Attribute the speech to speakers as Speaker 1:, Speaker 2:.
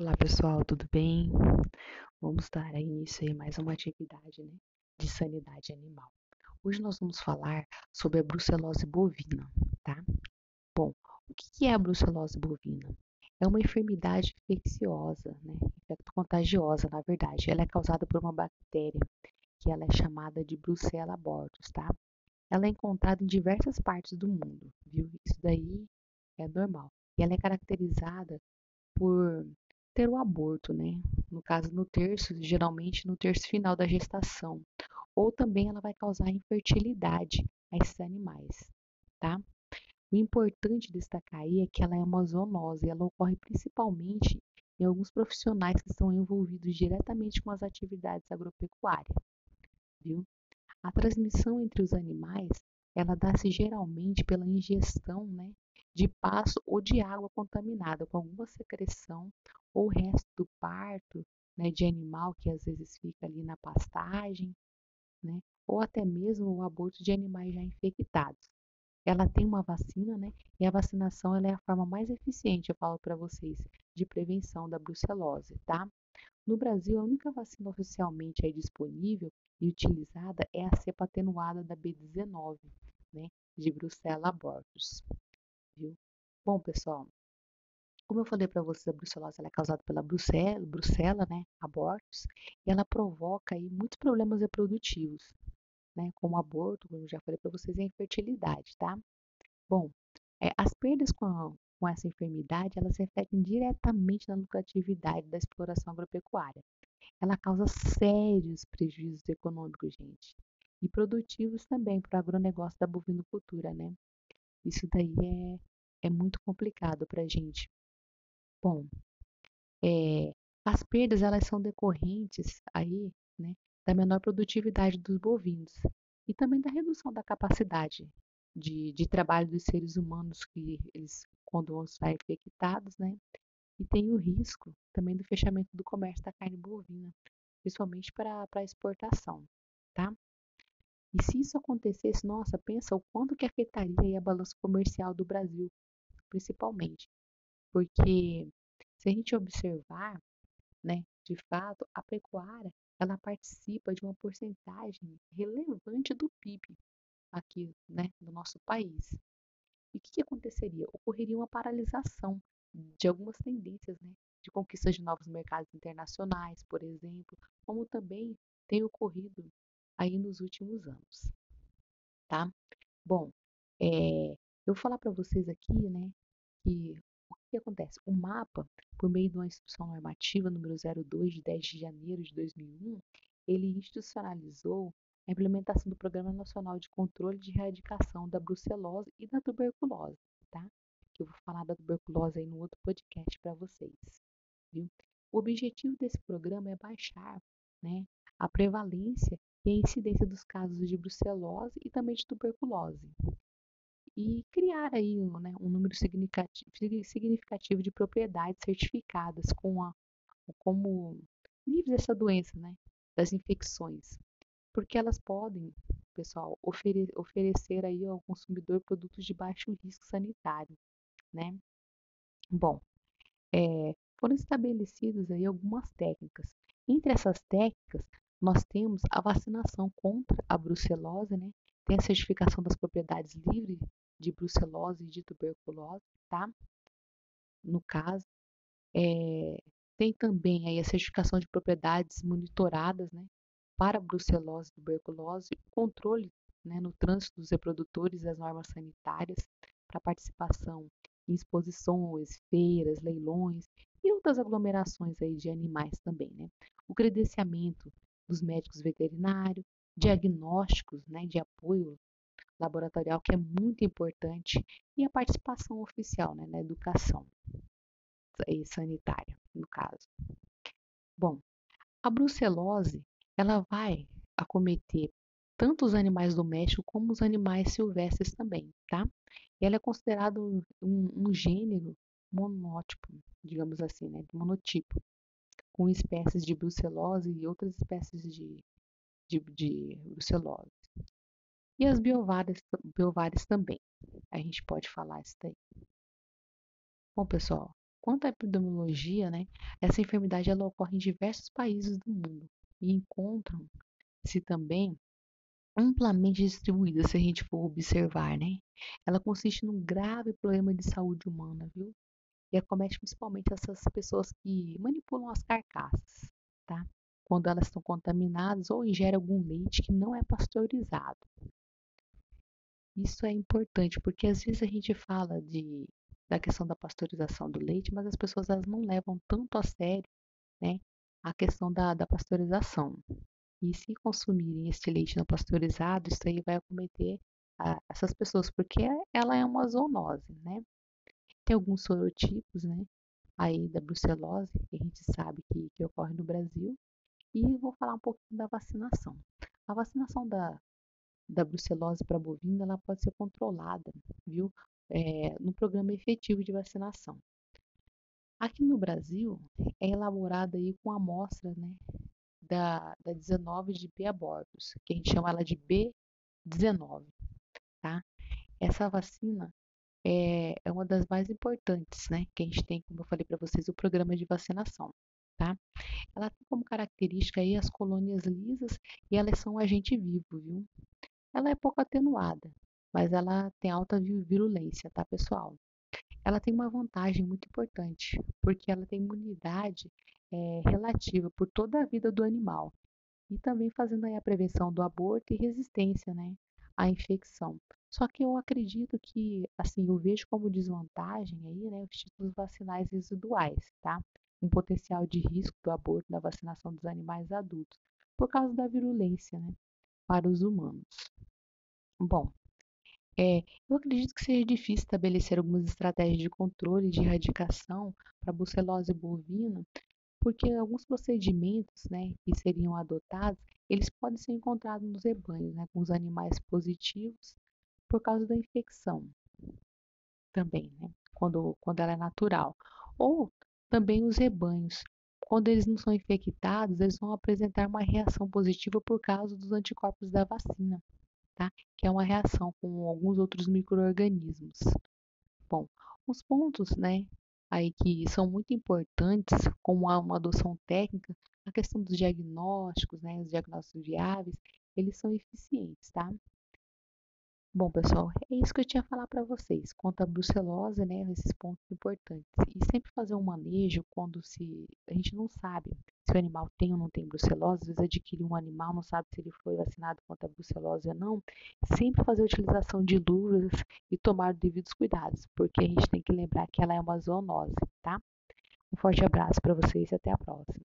Speaker 1: Olá pessoal, tudo bem? Vamos dar início a mais uma atividade né, de sanidade animal. Hoje nós vamos falar sobre a brucelose bovina, tá? Bom, o que é a brucelose bovina? É uma enfermidade infecciosa, né, contagiosa, na verdade. Ela é causada por uma bactéria que ela é chamada de Brucella abortus, tá? Ela é encontrada em diversas partes do mundo, viu? Isso daí é normal. E ela é caracterizada por ter o aborto, né? No caso, no terço, geralmente no terço final da gestação. Ou também ela vai causar infertilidade a esses animais, tá? O importante destacar aí é que ela é uma zoonose, ela ocorre principalmente em alguns profissionais que estão envolvidos diretamente com as atividades agropecuárias, viu? A transmissão entre os animais, ela dá-se geralmente pela ingestão, né, de pasto ou de água contaminada com alguma secreção ou resto do parto né, de animal que às vezes fica ali na pastagem, né, ou até mesmo o aborto de animais já infectados. Ela tem uma vacina, né? E a vacinação ela é a forma mais eficiente, eu falo para vocês, de prevenção da brucelose, tá? No Brasil, a única vacina oficialmente aí disponível e utilizada é a cepa atenuada da B19, né? De Brucella abortus, viu? Bom, pessoal, como eu falei para vocês, a brucelose é causada pela brucela, brucela, né, abortos, e ela provoca aí muitos problemas reprodutivos, né, como aborto, como eu já falei para vocês, e a infertilidade, tá? Bom, é, as perdas com, a, com essa enfermidade, elas se refletem diretamente na lucratividade da exploração agropecuária. Ela causa sérios prejuízos econômicos, gente, e produtivos também para o agronegócio da bovinocultura, né? Isso daí é, é muito complicado para a gente. Bom, é, as perdas elas são decorrentes aí, né, da menor produtividade dos bovinos e também da redução da capacidade de, de trabalho dos seres humanos que eles quando estar infectados, né? E tem o risco também do fechamento do comércio da carne bovina, principalmente para exportação, tá? E se isso acontecesse, nossa, pensa o quanto que afetaria a balança comercial do Brasil, principalmente. Porque se a gente observar, né, de fato, a pecuária ela participa de uma porcentagem relevante do PIB aqui, né, do nosso país. E o que, que aconteceria? Ocorreria uma paralisação de algumas tendências, né, de conquista de novos mercados internacionais, por exemplo, como também tem ocorrido aí nos últimos anos, tá? Bom, é, eu vou falar para vocês aqui, né, que que acontece? O mapa, por meio de uma instrução normativa número 02 de 10 de janeiro de 2001, ele institucionalizou a implementação do Programa Nacional de Controle de Erradicação da Brucelose e da Tuberculose, tá? Que eu vou falar da tuberculose aí no outro podcast para vocês, viu? O objetivo desse programa é baixar, né, a prevalência e a incidência dos casos de brucelose e também de tuberculose, e criar aí né, um número significativo de propriedades certificadas com a, como livres dessa doença, né, das infecções, porque elas podem, pessoal, ofere oferecer aí ao consumidor produtos de baixo risco sanitário, né? Bom, é, foram estabelecidas aí algumas técnicas. Entre essas técnicas, nós temos a vacinação contra a brucelose, né? Tem a certificação das propriedades livres de brucelose e de tuberculose, tá? No caso, é, tem também aí a certificação de propriedades monitoradas, né? Para brucelose e tuberculose, controle né, no trânsito dos reprodutores das normas sanitárias para participação em exposições, feiras, leilões e outras aglomerações aí de animais também, né? O credenciamento dos médicos veterinários, diagnósticos, né, de apoio laboratorial, que é muito importante, e a participação oficial né, na educação e sanitária, no caso. Bom, a brucelose ela vai acometer tanto os animais domésticos como os animais silvestres também, tá? E ela é considerada um, um gênero monótipo, digamos assim, né, monotipo, com espécies de brucelose e outras espécies de, de, de brucelose. E as biovárias, também. A gente pode falar isso daí. Bom, pessoal, Quanto à epidemiologia, né, essa enfermidade ela ocorre em diversos países do mundo e encontram-se também amplamente distribuída, se a gente for observar, né? Ela consiste num grave problema de saúde humana, viu? E acomete principalmente essas pessoas que manipulam as carcaças, tá? Quando elas estão contaminadas ou ingerem algum leite que não é pasteurizado. Isso é importante, porque às vezes a gente fala de, da questão da pasteurização do leite, mas as pessoas elas não levam tanto a sério, né? A questão da, da pasteurização. E se consumirem este leite não pasteurizado, isso aí vai acometer a, essas pessoas, porque ela é uma zoonose, né? Tem alguns sorotipos, né? Aí da brucelose, que a gente sabe que, que ocorre no Brasil. E vou falar um pouquinho da vacinação. A vacinação da, da brucelose para bovina, ela pode ser controlada, viu? É, no programa efetivo de vacinação. Aqui no Brasil, é elaborada aí com amostra, né, da, da 19 de B abortos, que a gente chama ela de B19, tá? Essa vacina é, é uma das mais importantes, né? Que a gente tem, como eu falei para vocês, o programa de vacinação, tá? Ela tem como característica aí as colônias lisas e elas são um agente vivo, viu? Ela é pouco atenuada, mas ela tem alta virulência, tá, pessoal? Ela tem uma vantagem muito importante, porque ela tem imunidade é, relativa por toda a vida do animal e também fazendo aí a prevenção do aborto e resistência, né, à infecção. Só que eu acredito que, assim, eu vejo como desvantagem aí, né, os títulos vacinais residuais, tá? Um potencial de risco do aborto na vacinação dos animais adultos, por causa da virulência, né, para os humanos. Bom, é, eu acredito que seja difícil estabelecer algumas estratégias de controle de erradicação para a brucelose bovina, porque alguns procedimentos né, que seriam adotados, eles podem ser encontrados nos rebanhos, né, com os animais positivos, por causa da infecção também, né, quando, quando ela é natural. Ou também os rebanhos, quando eles não são infectados, eles vão apresentar uma reação positiva por causa dos anticorpos da vacina, tá? Que é uma reação com alguns outros micro-organismos. Bom, os pontos, né, aí que são muito importantes, como uma adoção técnica, a questão dos diagnósticos, né, os diagnósticos viáveis, eles são eficientes, tá? Bom, pessoal, é isso que eu tinha a falar para vocês. Quanto à brucelose, né, esses pontos importantes. E sempre fazer um manejo quando se a gente não sabe se o animal tem ou não tem brucelose, às vezes adquire um animal, não sabe se ele foi vacinado contra a brucelose ou não. Sempre fazer a utilização de luvas e tomar devidos cuidados, porque a gente tem que lembrar que ela é uma zoonose, tá? Um forte abraço para vocês e até a próxima.